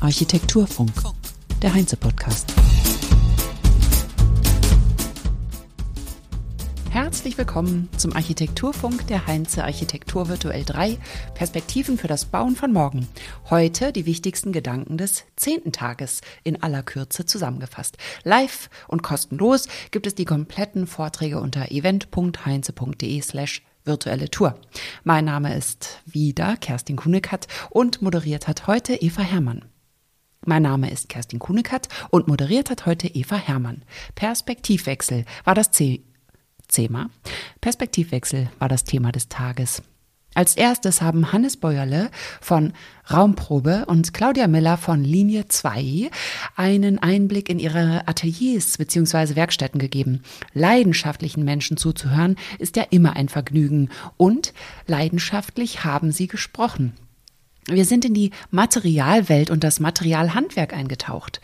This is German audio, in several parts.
Architekturfunk, der Heinze-Podcast. Herzlich willkommen zum Architekturfunk der Heinze Architektur Virtuell 3, Perspektiven für das Bauen von morgen. Heute die wichtigsten Gedanken des zehnten Tages in aller Kürze zusammengefasst. Live und kostenlos gibt es die kompletten Vorträge unter event.heinze.de slash virtuelle Tour. Mein Name ist wieder Kerstin Kunekat und moderiert hat heute Eva Herrmann. Mein Name ist Kerstin Kunekat und moderiert hat heute Eva Herrmann. Perspektivwechsel war das C Thema. Perspektivwechsel war das Thema des Tages. Als erstes haben Hannes Bäuerle von Raumprobe und Claudia Miller von Linie 2 einen Einblick in ihre Ateliers bzw. Werkstätten gegeben. Leidenschaftlichen Menschen zuzuhören ist ja immer ein Vergnügen und leidenschaftlich haben sie gesprochen. Wir sind in die Materialwelt und das Materialhandwerk eingetaucht.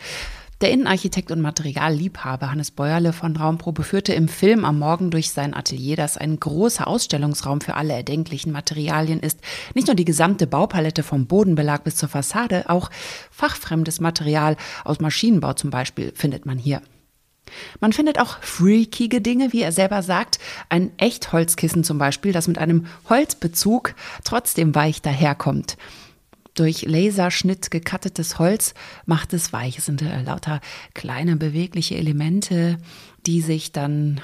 Der Innenarchitekt und Materialliebhaber Hannes Bäuerle von Raumprobe führte im Film am Morgen durch sein Atelier, das ein großer Ausstellungsraum für alle erdenklichen Materialien ist. Nicht nur die gesamte Baupalette vom Bodenbelag bis zur Fassade, auch fachfremdes Material aus Maschinenbau zum Beispiel findet man hier. Man findet auch freakige Dinge, wie er selber sagt. Ein Echtholzkissen zum Beispiel, das mit einem Holzbezug trotzdem weich daherkommt durch Laserschnitt gekattetes Holz macht es weich. Es sind äh, lauter kleine bewegliche Elemente, die sich dann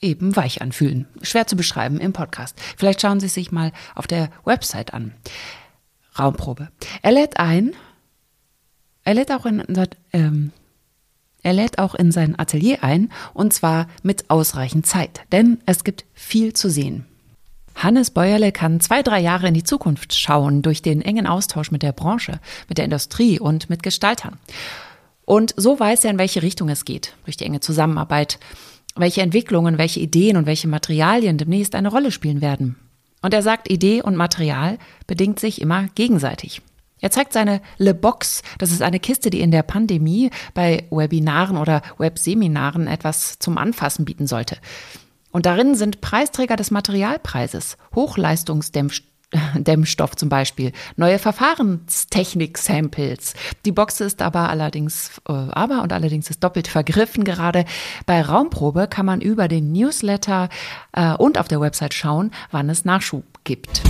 eben weich anfühlen. Schwer zu beschreiben im Podcast. Vielleicht schauen Sie sich mal auf der Website an. Raumprobe. Er lädt ein, er lädt auch in, ähm, er lädt auch in sein Atelier ein und zwar mit ausreichend Zeit, denn es gibt viel zu sehen. Hannes Bäuerle kann zwei, drei Jahre in die Zukunft schauen durch den engen Austausch mit der Branche, mit der Industrie und mit Gestaltern. Und so weiß er, in welche Richtung es geht, durch die enge Zusammenarbeit, welche Entwicklungen, welche Ideen und welche Materialien demnächst eine Rolle spielen werden. Und er sagt, Idee und Material bedingt sich immer gegenseitig. Er zeigt seine Le Box, das ist eine Kiste, die in der Pandemie bei Webinaren oder Webseminaren etwas zum Anfassen bieten sollte. Und darin sind Preisträger des Materialpreises, Hochleistungsdämmstoff zum Beispiel, neue Verfahrenstechnik-Samples. Die Box ist aber allerdings, äh, aber und allerdings ist doppelt vergriffen gerade. Bei Raumprobe kann man über den Newsletter äh, und auf der Website schauen, wann es Nachschub gibt.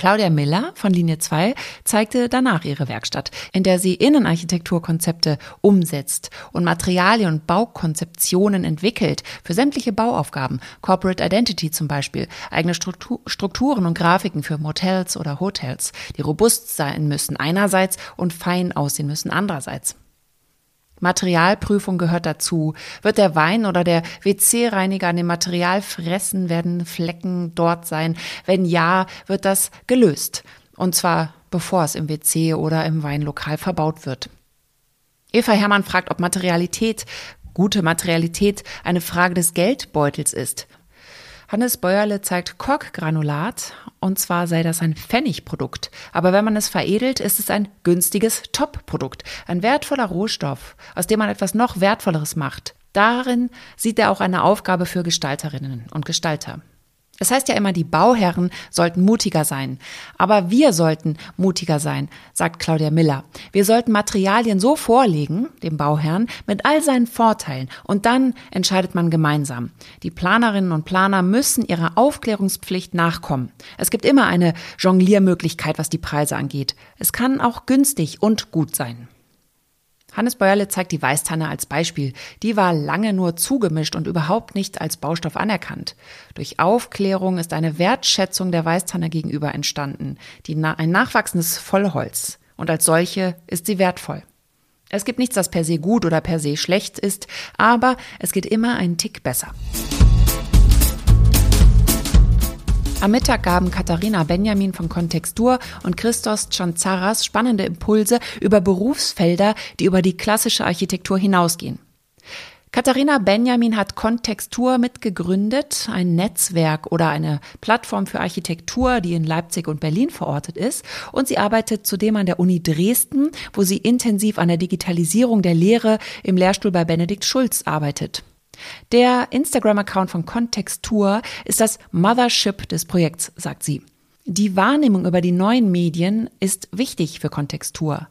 Claudia Miller von Linie 2 zeigte danach ihre Werkstatt, in der sie Innenarchitekturkonzepte umsetzt und Materialien und Baukonzeptionen entwickelt für sämtliche Bauaufgaben, Corporate Identity zum Beispiel, eigene Struktur, Strukturen und Grafiken für Motels oder Hotels, die robust sein müssen einerseits und fein aussehen müssen andererseits. Materialprüfung gehört dazu. Wird der Wein oder der WC-Reiniger an dem Material fressen, werden Flecken dort sein? Wenn ja, wird das gelöst. Und zwar bevor es im WC oder im Weinlokal verbaut wird. Eva Hermann fragt, ob Materialität, gute Materialität, eine Frage des Geldbeutels ist. Hannes Bäuerle zeigt Korkgranulat und zwar sei das ein Pfennigprodukt. Aber wenn man es veredelt, ist es ein günstiges Top-Produkt. Ein wertvoller Rohstoff, aus dem man etwas noch Wertvolleres macht. Darin sieht er auch eine Aufgabe für Gestalterinnen und Gestalter. Es heißt ja immer, die Bauherren sollten mutiger sein. Aber wir sollten mutiger sein, sagt Claudia Miller. Wir sollten Materialien so vorlegen, dem Bauherrn, mit all seinen Vorteilen. Und dann entscheidet man gemeinsam. Die Planerinnen und Planer müssen ihrer Aufklärungspflicht nachkommen. Es gibt immer eine Jongliermöglichkeit, was die Preise angeht. Es kann auch günstig und gut sein. Hannes Bäuerle zeigt die Weißtanne als Beispiel. Die war lange nur zugemischt und überhaupt nicht als Baustoff anerkannt. Durch Aufklärung ist eine Wertschätzung der Weißtanne gegenüber entstanden, die na ein nachwachsendes Vollholz. Und als solche ist sie wertvoll. Es gibt nichts, das per se gut oder per se schlecht ist, aber es geht immer einen Tick besser. Am Mittag gaben Katharina Benjamin von Kontextur und Christos Chanzaras spannende Impulse über Berufsfelder, die über die klassische Architektur hinausgehen. Katharina Benjamin hat Kontextur mitgegründet, ein Netzwerk oder eine Plattform für Architektur, die in Leipzig und Berlin verortet ist. Und sie arbeitet zudem an der Uni Dresden, wo sie intensiv an der Digitalisierung der Lehre im Lehrstuhl bei Benedikt Schulz arbeitet. Der Instagram-Account von Kontextur ist das Mothership des Projekts, sagt sie. Die Wahrnehmung über die neuen Medien ist wichtig für Kontextur.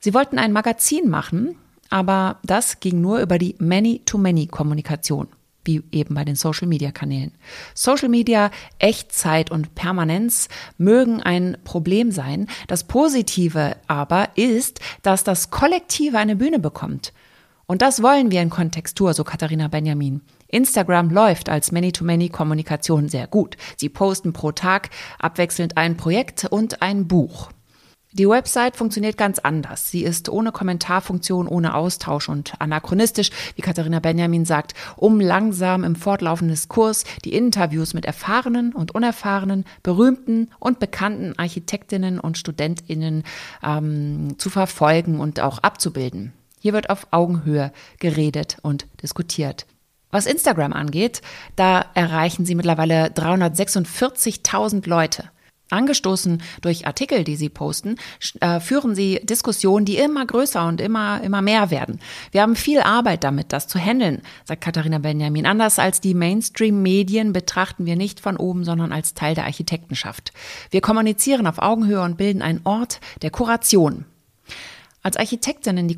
Sie wollten ein Magazin machen, aber das ging nur über die Many-to-Many-Kommunikation wie eben bei den Social-Media-Kanälen. Social Media, Echtzeit und Permanenz mögen ein Problem sein. Das Positive aber ist, dass das Kollektive eine Bühne bekommt. Und das wollen wir in Kontextur, so Katharina Benjamin. Instagram läuft als Many-to-Many-Kommunikation sehr gut. Sie posten pro Tag abwechselnd ein Projekt und ein Buch. Die Website funktioniert ganz anders. Sie ist ohne Kommentarfunktion, ohne Austausch und anachronistisch, wie Katharina Benjamin sagt, um langsam im fortlaufenden Diskurs die Interviews mit erfahrenen und unerfahrenen, berühmten und bekannten Architektinnen und Studentinnen ähm, zu verfolgen und auch abzubilden. Hier wird auf Augenhöhe geredet und diskutiert. Was Instagram angeht, da erreichen sie mittlerweile 346.000 Leute. Angestoßen durch Artikel, die sie posten, äh, führen sie Diskussionen, die immer größer und immer, immer mehr werden. Wir haben viel Arbeit damit, das zu handeln, sagt Katharina Benjamin. Anders als die Mainstream-Medien betrachten wir nicht von oben, sondern als Teil der Architektenschaft. Wir kommunizieren auf Augenhöhe und bilden einen Ort der Kuration. Als Architektinnen die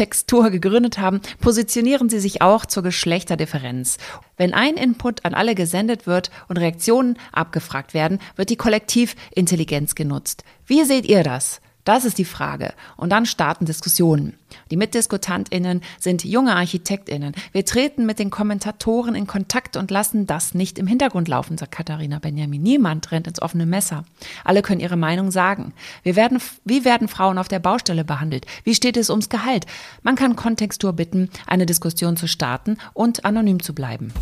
Textur gegründet haben, positionieren sie sich auch zur Geschlechterdifferenz. Wenn ein Input an alle gesendet wird und Reaktionen abgefragt werden, wird die Kollektivintelligenz genutzt. Wie seht ihr das? Das ist die Frage. Und dann starten Diskussionen. Die MitdiskutantInnen sind junge ArchitektInnen. Wir treten mit den Kommentatoren in Kontakt und lassen das nicht im Hintergrund laufen, sagt Katharina Benjamin. Niemand rennt ins offene Messer. Alle können ihre Meinung sagen. Wir werden, wie werden Frauen auf der Baustelle behandelt? Wie steht es ums Gehalt? Man kann Kontextur bitten, eine Diskussion zu starten und anonym zu bleiben.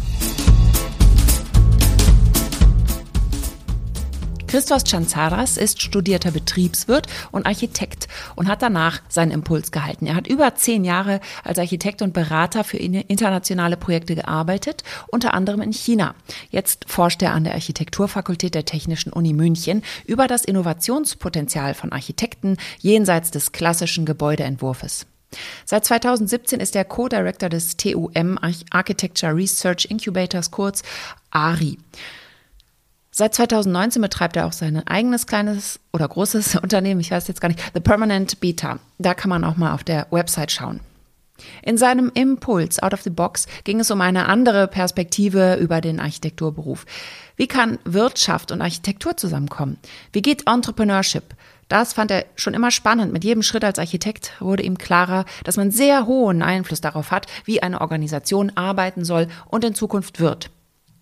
Christos Chanzaras ist studierter Betriebswirt und Architekt und hat danach seinen Impuls gehalten. Er hat über zehn Jahre als Architekt und Berater für internationale Projekte gearbeitet, unter anderem in China. Jetzt forscht er an der Architekturfakultät der Technischen Uni München über das Innovationspotenzial von Architekten jenseits des klassischen Gebäudeentwurfes. Seit 2017 ist er Co-Director des TUM Architecture Research Incubators, kurz ARI. Seit 2019 betreibt er auch sein eigenes kleines oder großes Unternehmen, ich weiß jetzt gar nicht, The Permanent Beta. Da kann man auch mal auf der Website schauen. In seinem Impuls Out of the Box ging es um eine andere Perspektive über den Architekturberuf. Wie kann Wirtschaft und Architektur zusammenkommen? Wie geht Entrepreneurship? Das fand er schon immer spannend. Mit jedem Schritt als Architekt wurde ihm klarer, dass man sehr hohen Einfluss darauf hat, wie eine Organisation arbeiten soll und in Zukunft wird.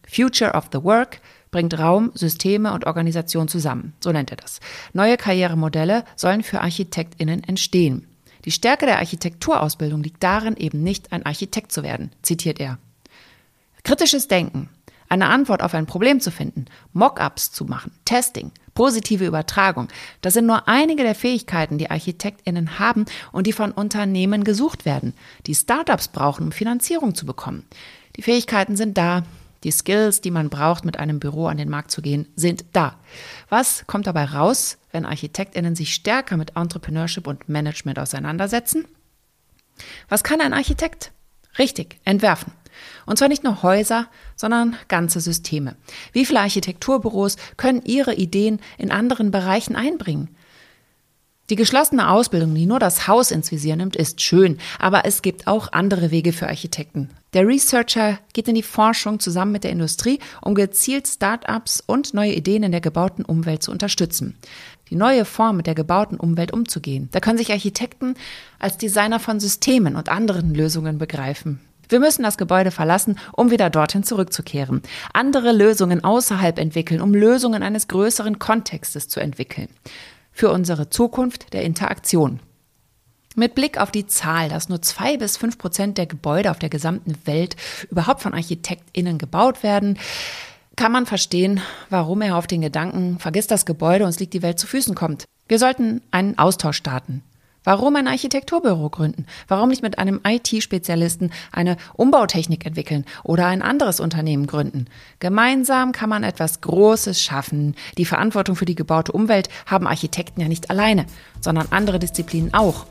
Future of the Work, bringt Raum, Systeme und Organisation zusammen. So nennt er das. Neue Karrieremodelle sollen für ArchitektInnen entstehen. Die Stärke der Architekturausbildung liegt darin, eben nicht ein Architekt zu werden, zitiert er. Kritisches Denken, eine Antwort auf ein Problem zu finden, Mockups zu machen, Testing, positive Übertragung, das sind nur einige der Fähigkeiten, die ArchitektInnen haben und die von Unternehmen gesucht werden, die Startups brauchen, um Finanzierung zu bekommen. Die Fähigkeiten sind da, die Skills, die man braucht, mit einem Büro an den Markt zu gehen, sind da. Was kommt dabei raus, wenn ArchitektInnen sich stärker mit Entrepreneurship und Management auseinandersetzen? Was kann ein Architekt? Richtig, entwerfen. Und zwar nicht nur Häuser, sondern ganze Systeme. Wie viele Architekturbüros können ihre Ideen in anderen Bereichen einbringen? Die geschlossene Ausbildung, die nur das Haus ins Visier nimmt, ist schön, aber es gibt auch andere Wege für Architekten. Der Researcher geht in die Forschung zusammen mit der Industrie, um gezielt Start-ups und neue Ideen in der gebauten Umwelt zu unterstützen. Die neue Form mit der gebauten Umwelt umzugehen. Da können sich Architekten als Designer von Systemen und anderen Lösungen begreifen. Wir müssen das Gebäude verlassen, um wieder dorthin zurückzukehren. Andere Lösungen außerhalb entwickeln, um Lösungen eines größeren Kontextes zu entwickeln für unsere Zukunft der Interaktion. Mit Blick auf die Zahl, dass nur zwei bis fünf Prozent der Gebäude auf der gesamten Welt überhaupt von ArchitektInnen gebaut werden, kann man verstehen, warum er auf den Gedanken, vergiss das Gebäude, uns liegt die Welt zu Füßen kommt. Wir sollten einen Austausch starten. Warum ein Architekturbüro gründen? Warum nicht mit einem IT-Spezialisten eine Umbautechnik entwickeln oder ein anderes Unternehmen gründen? Gemeinsam kann man etwas Großes schaffen. Die Verantwortung für die gebaute Umwelt haben Architekten ja nicht alleine, sondern andere Disziplinen auch.